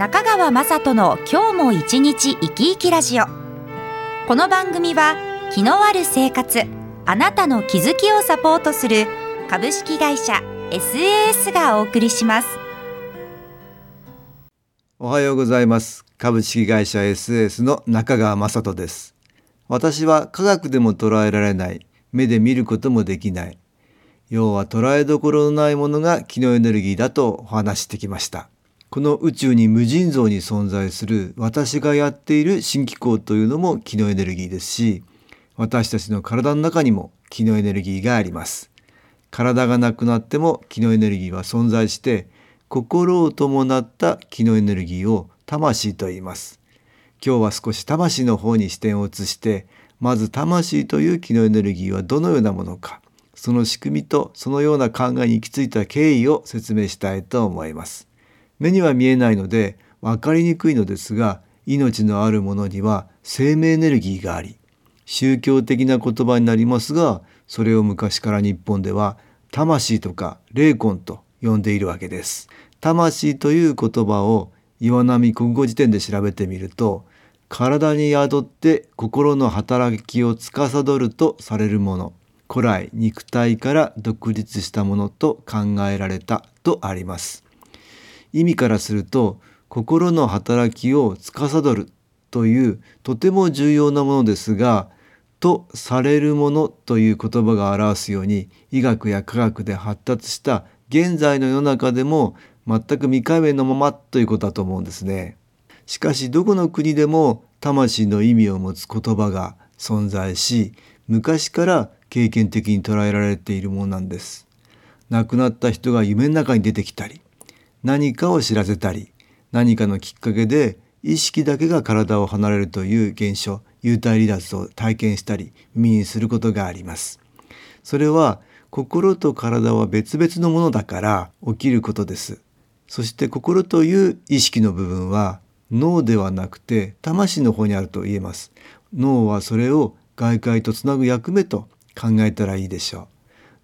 中川雅人の今日も一日生き生きラジオ。この番組は気のある生活あなたの気づきをサポートする株式会社 SAS がお送りします。おはようございます。株式会社 SAS の中川雅人です。私は科学でも捉えられない目で見ることもできない。要は捉えどころのないものが気のエネルギーだとお話してきました。この宇宙に無尽蔵に存在する私がやっている新機構というのも気のエネルギーですし私たちの体の中にも気のエネルギーがあります。体がなくなっても気のエネルギーは存在して心を伴った気のエネルギーを魂と言います。今日は少し魂の方に視点を移してまず魂という気のエネルギーはどのようなものかその仕組みとそのような考えに行き着いた経緯を説明したいと思います。目には見えないので分かりにくいのですが命のあるものには生命エネルギーがあり宗教的な言葉になりますがそれを昔から日本では魂とか霊魂と呼んでいるわけです。魂という言葉を岩波国語辞典で調べてみると体に宿って心の働きを司るとされるもの古来肉体から独立したものと考えられたとあります。意味からすると心の働きを司るというとても重要なものですがとされるものという言葉が表すように医学や科学で発達した現在の世の中でも全く未解明のままということだと思うんですね。しかしどこの国でも魂の意味を持つ言葉が存在し昔から経験的に捉えられているものなんです。亡くなった人が夢の中に出てきたり何かを知らせたり何かのきっかけで意識だけが体を離れるという現象幽体離脱を体験したり耳にすることがあります。それは心と体は別々のものだから起きることです。そして心という意識の部分は脳ではなくて魂の方にあると言えます。脳はそれを外界とつなぐ役目と考えたらいいでしょう。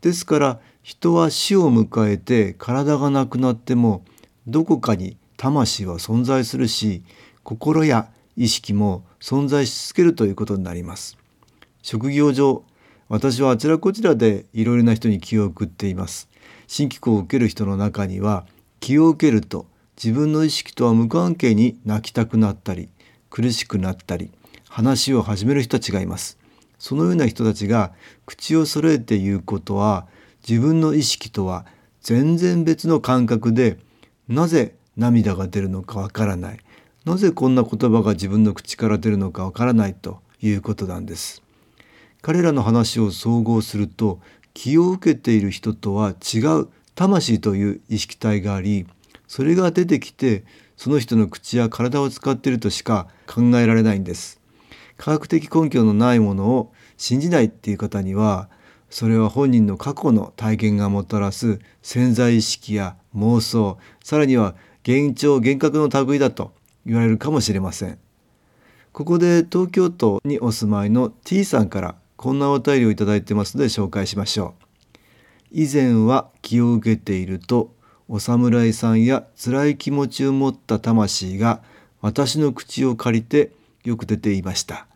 ですから人は死を迎えて体がなくなってもどこかに魂は存在するし心や意識も存在し続けるということになります。職業上私はあちらこちらでいろいろな人に気を送っています。新機構を受ける人の中には気を受けると自分の意識とは無関係に泣きたくなったり苦しくなったり話を始める人たちがいます。そのような人たちが口を揃えて言うことは自分の意識とは全然別の感覚でなぜ涙が出るのかわからない。なぜこんな言葉が自分の口から出るのかわからないということなんです。彼らの話を総合すると気を受けている人とは違う魂という意識体がありそれが出てきてその人の口や体を使っているとしか考えられないんです。科学的根拠のないものを信じないっていう方にはそれは本人の過去の体験がもたらす潜在意識や妄想さらには幻聴幻覚の類だと言われるかもしれません。ここで東京都にお住まいの T さんからこんなお便りをいただいてますので紹介しましょう。以前は気を受けているとお侍さんや辛い気持ちを持った魂が私の口を借りてよく出ていました。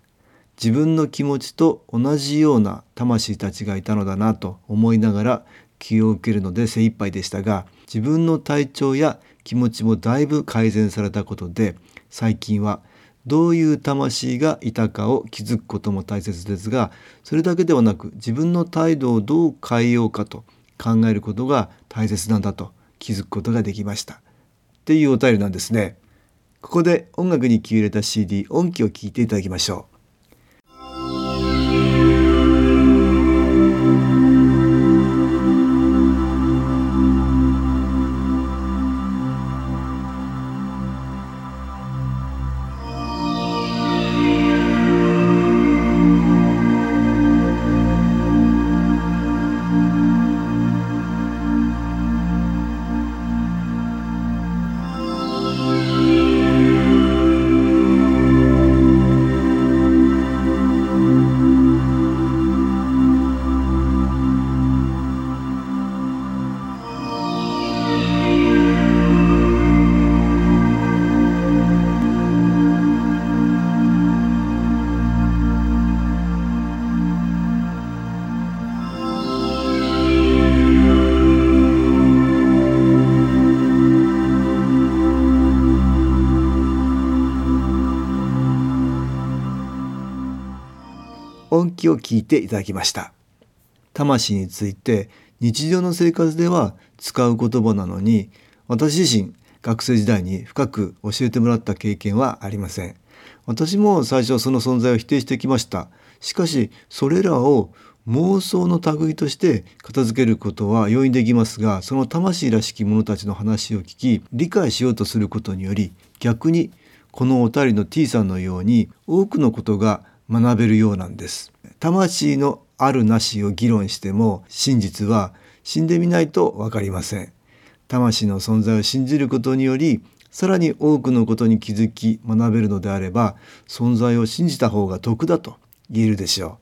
自分の気持ちと同じような魂たちがいたのだなと思いながら気を受けるので精一杯でしたが自分の体調や気持ちもだいぶ改善されたことで最近はどういう魂がいたかを気づくことも大切ですがそれだけではなく自分の態度をどう変えようかと考えることが大切なんだと気づくことができました。っていうお便りなんですね。ここで音楽に気を入れた CD 音機を聴いていただきましょう。本気を聞いていただきました。魂について日常の生活では使う言葉なのに私自身学生時代に深く教えてもらった経験はありません。私も最初はその存在を否定してきました。しかしそれらを妄想の類として片付けることは容易できますがその魂らしき者たちの話を聞き理解しようとすることにより逆にこのお便りの T さんのように多くのことが学べるようなんです。魂のあるなしを議論しても真実は死んでみないと分かりません。魂の存在を信じることによりさらに多くのことに気づき学べるのであれば存在を信じた方が得だと言えるでしょ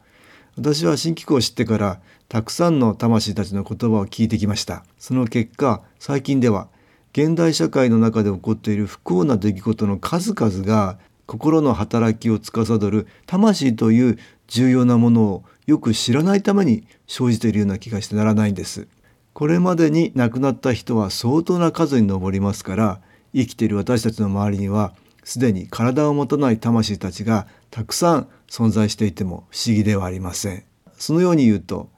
う。私は新機構を知ってからたくさんの魂たちの言葉を聞いてきました。その結果最近では現代社会の中で起こっている不幸な出来事の数々が心の働きを司る魂という重要なものをよく知らないために生じているような気がしてならないんです。これまでに亡くなった人は相当な数に上りますから生きている私たちの周りにはすでに体を持たない魂たちがたくさん存在していても不思議ではありません。そのように言うと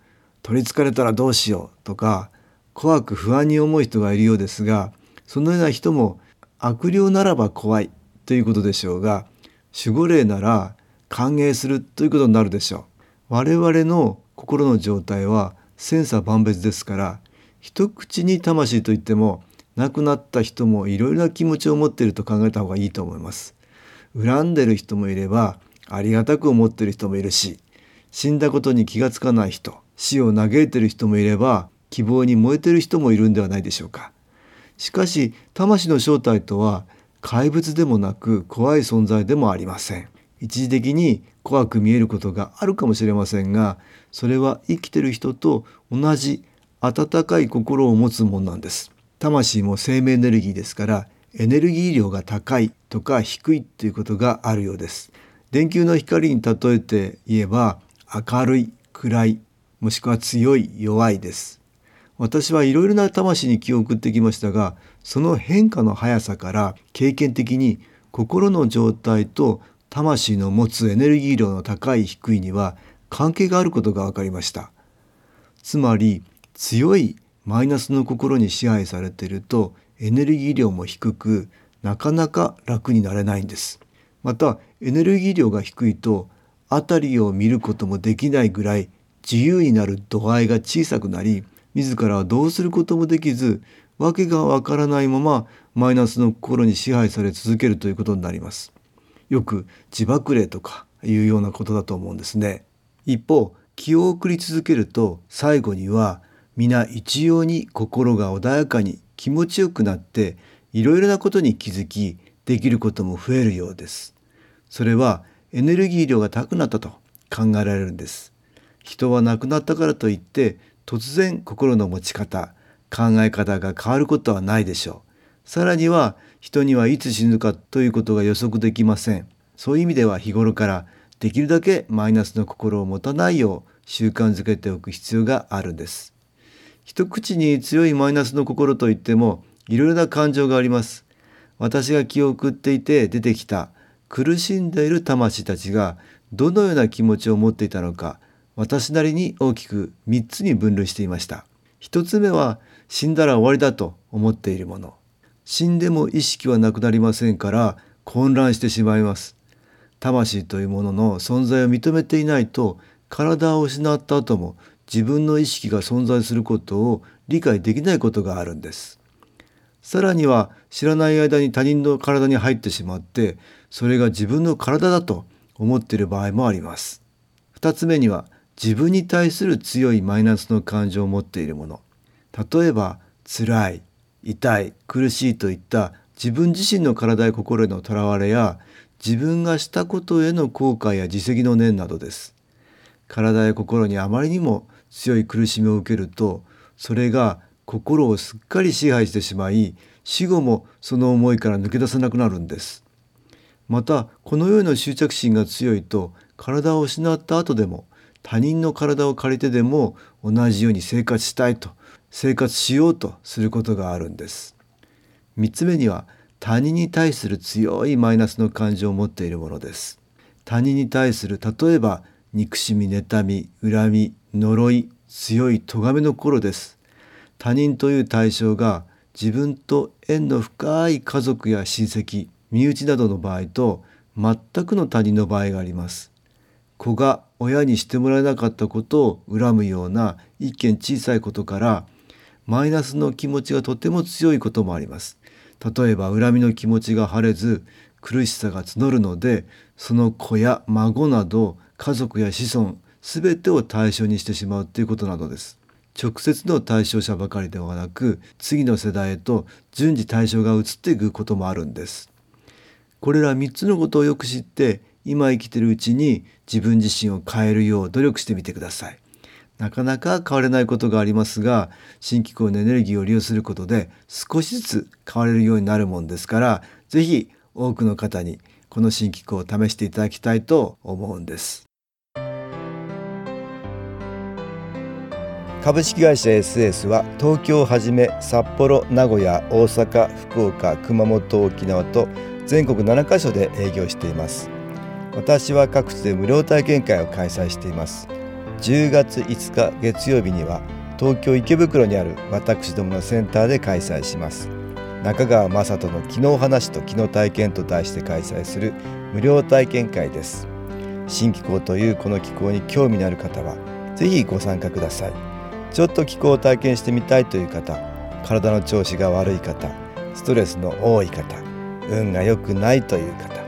取りつかれたらどうしようとか怖く不安に思う人がいるようですがそのような人も悪霊ならば怖いということでしょうが守護霊なら歓迎するということになるでしょう。我々の心の状態は千差万別ですから一口に魂といっても亡くなった人もいろいろな気持ちを持っていると考えた方がいいと思います。恨んでる人もいればありがたく思ってる人もいるし死んだことに気がつかない人死を嘆いてる人もいれば希望に燃えてる人もいるんではないでしょうか。しかし魂の正体とは怪物でもなく怖い存在でもありません。一時的に怖く見えることがあるかもしれませんがそれは生きてる人と同じ温かい心を持つものなんです。魂も生命エネルギーですからエネルギー量が高いとか低いっていうことがあるようです。電球の光に例えて言えば明るい暗いもしくは強い弱いです。私はいろいろな魂に気を送ってきましたがその変化の速さから経験的に心の状態と魂の持つエネルギー量の高い低いには関係があることが分かりました。つまり強いマイナスの心に支配されているとエネルギー量も低くなかなか楽になれないんです。またエネルギー量が低いと辺りを見ることもできないぐらい自由になる度合いが小さくなり自らはどうすることもできず訳がわからないままマイナスの心に支配され続けるということになります。よく自爆霊とかいうようなことだと思うんですね。一方気を送り続けると最後には皆一様に心が穏やかに気持ちよくなっていろいろなことに気づきできることも増えるようです。それはエネルギー量が高くなったと考えられるんです。人は亡くなったからといって突然心の持ち方考え方が変わることはないでしょう。さらには人にはいつ死ぬかということが予測できません。そういう意味では日頃からできるだけマイナスの心を持たないよう習慣づけておく必要があるんです。一口に強いマイナスの心といってもいろいろな感情があります。私が気を送っていて出てきた苦しんでいる魂たちがどのような気持ちを持っていたのか私なりに大きく3つに分類していました。1つ目は死んだら終わりだと思っているもの。死んでも意識はなくなりませんから混乱してしまいます。魂というものの存在を認めていないと体を失った後も自分の意識が存在することを理解できないことがあるんです。さらには知らない間に他人の体に入ってしまってそれが自分の体だと思っている場合もあります。2つ目には自分に対する強いマイナスの感情を持っているもの。例えば辛い痛い苦しいといった自分自身の体や心へのとらわれや自分がしたことへの後悔や自責の念などです。体や心にあまりにも強い苦しみを受けるとそれが心をすっかり支配してしまい死後もその思いから抜け出せなくなるんです。またこのような執着心が強いと体を失った後でも他人の体を借りてでも同じように生活したいと生活しようとすることがあるんです。3つ目には他人に対する強いマイナスの感情を持っているものです。他人に対する例えば憎しみ妬み恨み呪い強い咎めの頃です。他人という対象が自分と縁の深い家族や親戚身内などの場合と全くの他人の場合があります。子が親にしてもらえなかったことを恨むような一見小さいことからマイナスの気持ちがとても強いこともあります。例えば恨みの気持ちが晴れず苦しさが募るのでその子や孫など家族や子孫全てを対象にしてしまうということなどです。直接の対象者ばかりではなく次の世代へと順次対象が移っていくこともあるんです。これら3つのことをよく知って今生きているうちに自分自身を変えるよう努力してみてください。なかなか変われないことがありますが新機構のエネルギーを利用することで少しずつ変われるようになるもんですから是非多くの方にこの新機構を試していただきたいと思うんです。株式会社 SS は東京をはじめ札幌名古屋大阪福岡熊本沖縄と全国7カ所で営業しています。私は各地で無料体験会を開催しています。10月5日月曜日には東京池袋にある私どものセンターで開催します。中川雅人の「昨日話と昨日体験」と題して開催する無料体験会です。新機構というこの機構に興味のある方は是非ご参加ください。ちょっと気候を体験してみたいという方体の調子が悪い方ストレスの多い方運が良くないという方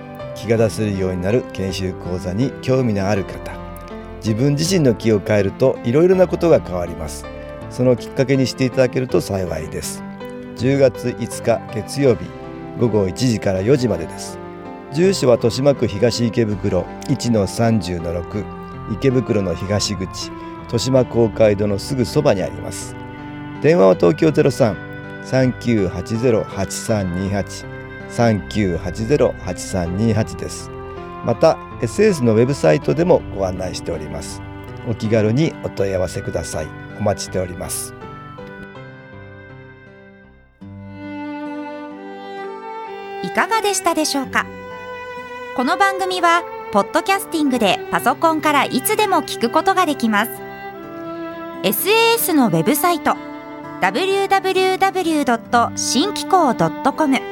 気が出せるようになる研修講座に興味のある方。自分自身の気を変えるといろいろなことが変わります。そのきっかけにしていただけると幸いです。10月5日月曜日午後1時から4時までです。住所は豊島区東池袋1-30-6池袋の東口豊島公会堂のすぐそばにあります。電話は東京03-3980-8328 3980-8328です。また SS のウェブサイトでもご案内しております。お気軽にお問い合わせください。お待ちしております。いかがでしたでしょうか？この番組はポッドキャスティングでパソコンからいつでも聞くことができます。SAS のウェブサイト www. 新機構 .com